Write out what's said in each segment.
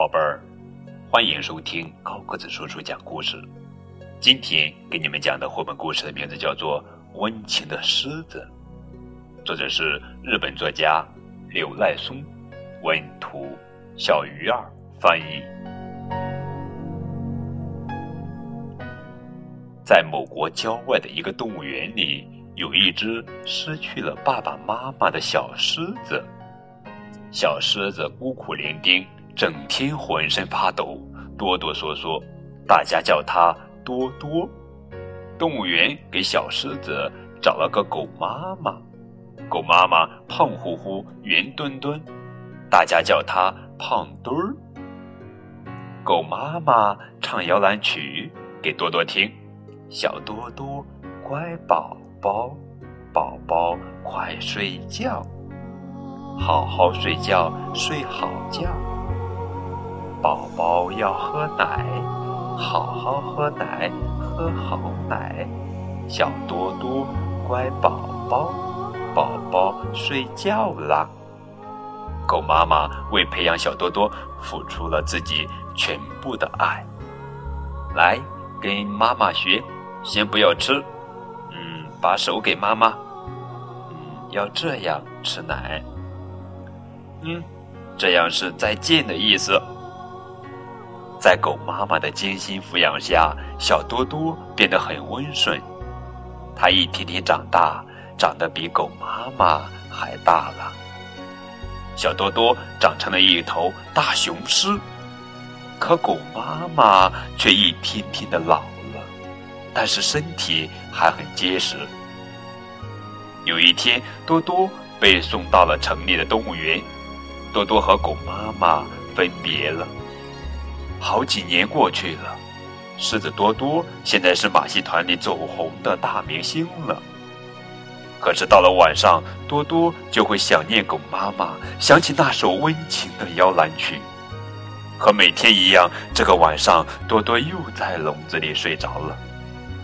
宝贝儿，欢迎收听高个子叔叔讲故事。今天给你们讲的绘本故事的名字叫做《温情的狮子》，作者是日本作家柳赖松，文图小鱼儿翻译。在某国郊外的一个动物园里，有一只失去了爸爸妈妈的小狮子。小狮子孤苦伶仃。整天浑身发抖，哆哆嗦嗦，大家叫它多多。动物园给小狮子找了个狗妈妈，狗妈妈胖乎乎、圆墩墩，大家叫它胖墩儿。狗妈妈唱摇篮曲给多多听，小多多乖宝宝，宝宝快睡觉，好好睡觉，睡好觉。宝宝要喝奶，好好喝奶，喝好奶。小多多，乖宝宝，宝宝睡觉啦。狗妈妈为培养小多多付出了自己全部的爱。来，跟妈妈学，先不要吃，嗯，把手给妈妈，嗯，要这样吃奶，嗯，这样是再见的意思。在狗妈妈的精心抚养下，小多多变得很温顺。它一天天长大，长得比狗妈妈还大了。小多多长成了一头大雄狮，可狗妈妈却一天天的老了，但是身体还很结实。有一天，多多被送到了城里的动物园，多多和狗妈妈分别了。好几年过去了，狮子多多现在是马戏团里走红的大明星了。可是到了晚上，多多就会想念狗妈妈，想起那首温情的摇篮曲。和每天一样，这个晚上，多多又在笼子里睡着了。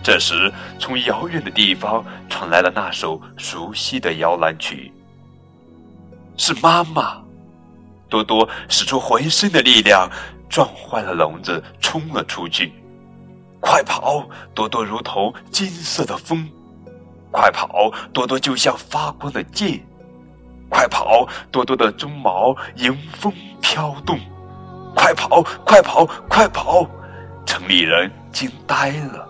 这时，从遥远的地方传来了那首熟悉的摇篮曲。是妈妈，多多使出浑身的力量。撞坏了笼子，冲了出去。快跑！多多如同金色的风。快跑！多多就像发光的箭。快跑！多多的鬃毛迎风飘动。快跑！快跑！快跑！城里人惊呆了。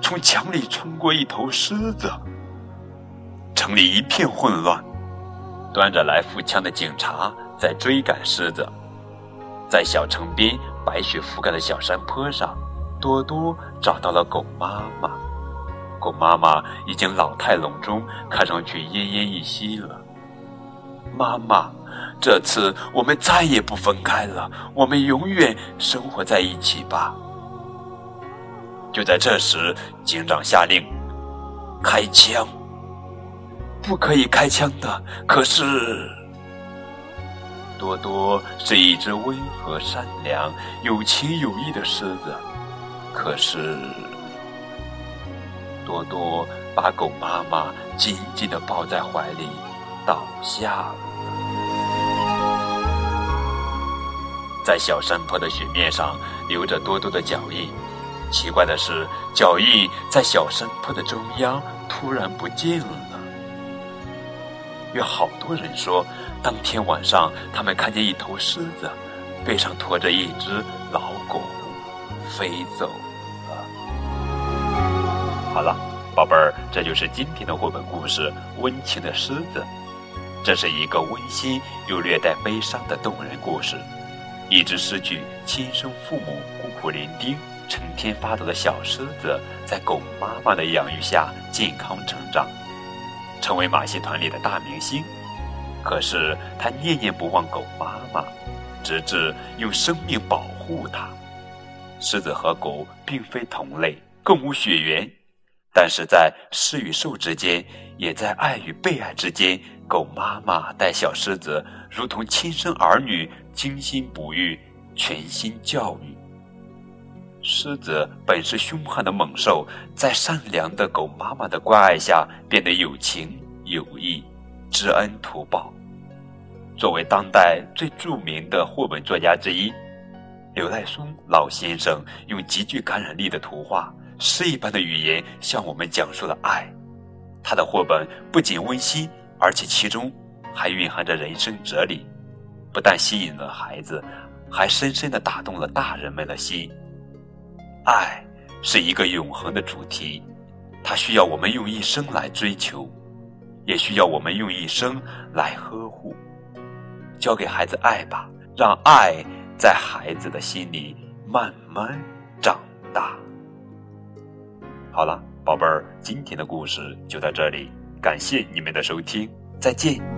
从墙里穿过一头狮子。城里一片混乱，端着来福枪的警察在追赶狮子。在小城边白雪覆盖的小山坡上，多多找到了狗妈妈。狗妈妈已经老态龙钟，看上去奄奄一息了。妈妈，这次我们再也不分开了，我们永远生活在一起吧。就在这时，警长下令开枪。不可以开枪的，可是。多多是一只温和、善良、有情有义的狮子，可是多多把狗妈妈紧紧地抱在怀里，倒下了。在小山坡的雪面上留着多多的脚印，奇怪的是，脚印在小山坡的中央突然不见了。有好多人说，当天晚上他们看见一头狮子，背上驮着一只老狗，飞走了。好了，宝贝儿，这就是今天的绘本故事《温情的狮子》。这是一个温馨又略带悲伤的动人故事。一只失去亲生父母、孤苦伶仃、成天发抖的小狮子，在狗妈妈的养育下健康成长。成为马戏团里的大明星，可是他念念不忘狗妈妈，直至用生命保护它。狮子和狗并非同类，更无血缘，但是在狮与兽之间，也在爱与被爱之间，狗妈妈待小狮子如同亲生儿女，精心哺育，全心教育。狮子本是凶悍的猛兽，在善良的狗妈妈的关爱下，变得有情有义，知恩图报。作为当代最著名的绘本作家之一，刘赖松老先生用极具感染力的图画、诗一般的语言向我们讲述了爱。他的绘本不仅温馨，而且其中还蕴含着人生哲理，不但吸引了孩子，还深深的打动了大人们的心。爱是一个永恒的主题，它需要我们用一生来追求，也需要我们用一生来呵护。教给孩子爱吧，让爱。在孩子的心里慢慢长大。好了，宝贝儿，今天的故事就到这里，感谢你们的收听，再见。